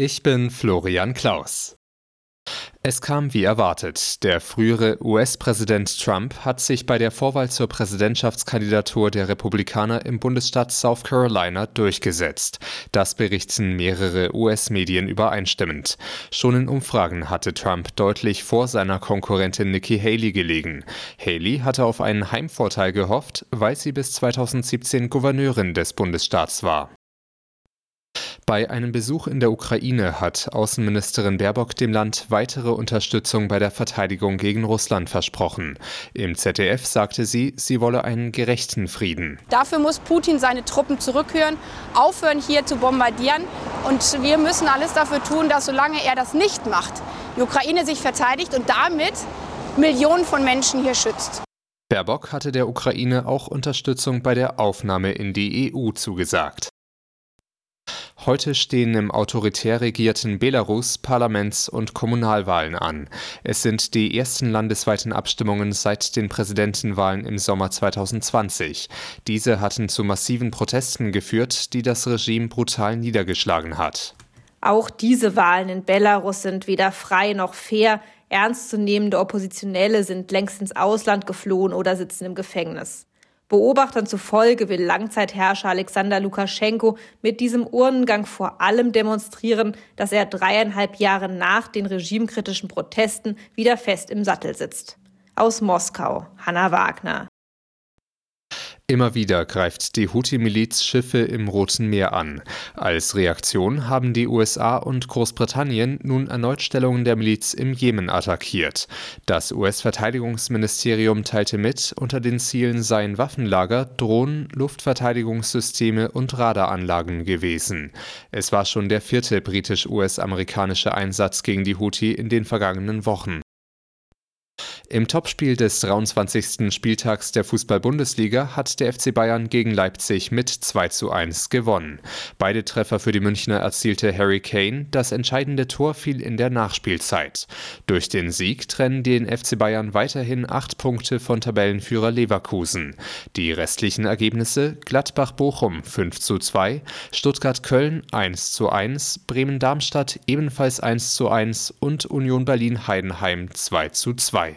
Ich bin Florian Klaus. Es kam wie erwartet. Der frühere US-Präsident Trump hat sich bei der Vorwahl zur Präsidentschaftskandidatur der Republikaner im Bundesstaat South Carolina durchgesetzt. Das berichten mehrere US-Medien übereinstimmend. Schon in Umfragen hatte Trump deutlich vor seiner Konkurrentin Nikki Haley gelegen. Haley hatte auf einen Heimvorteil gehofft, weil sie bis 2017 Gouverneurin des Bundesstaats war. Bei einem Besuch in der Ukraine hat Außenministerin Baerbock dem Land weitere Unterstützung bei der Verteidigung gegen Russland versprochen. Im ZDF sagte sie, sie wolle einen gerechten Frieden. Dafür muss Putin seine Truppen zurückhören, aufhören hier zu bombardieren. Und wir müssen alles dafür tun, dass solange er das nicht macht, die Ukraine sich verteidigt und damit Millionen von Menschen hier schützt. Baerbock hatte der Ukraine auch Unterstützung bei der Aufnahme in die EU zugesagt. Heute stehen im autoritär regierten Belarus Parlaments- und Kommunalwahlen an. Es sind die ersten landesweiten Abstimmungen seit den Präsidentenwahlen im Sommer 2020. Diese hatten zu massiven Protesten geführt, die das Regime brutal niedergeschlagen hat. Auch diese Wahlen in Belarus sind weder frei noch fair. Ernstzunehmende Oppositionelle sind längst ins Ausland geflohen oder sitzen im Gefängnis. Beobachtern zufolge will Langzeitherrscher Alexander Lukaschenko mit diesem Urnengang vor allem demonstrieren, dass er dreieinhalb Jahre nach den regimekritischen Protesten wieder fest im Sattel sitzt. Aus Moskau, Hanna Wagner. Immer wieder greift die Houthi-Miliz Schiffe im Roten Meer an. Als Reaktion haben die USA und Großbritannien nun erneut Stellungen der Miliz im Jemen attackiert. Das US-Verteidigungsministerium teilte mit, unter den Zielen seien Waffenlager, Drohnen, Luftverteidigungssysteme und Radaranlagen gewesen. Es war schon der vierte britisch-US-amerikanische Einsatz gegen die Houthi in den vergangenen Wochen. Im Topspiel des 23. Spieltags der Fußball-Bundesliga hat der FC Bayern gegen Leipzig mit 2 zu 1 gewonnen. Beide Treffer für die Münchner erzielte Harry Kane, das entscheidende Tor fiel in der Nachspielzeit. Durch den Sieg trennen den FC Bayern weiterhin acht Punkte von Tabellenführer Leverkusen. Die restlichen Ergebnisse Gladbach-Bochum 5 zu 2, Stuttgart-Köln 1 zu 1, Bremen-Darmstadt ebenfalls 1 zu 1 und Union Berlin-Heidenheim 2 zu 2.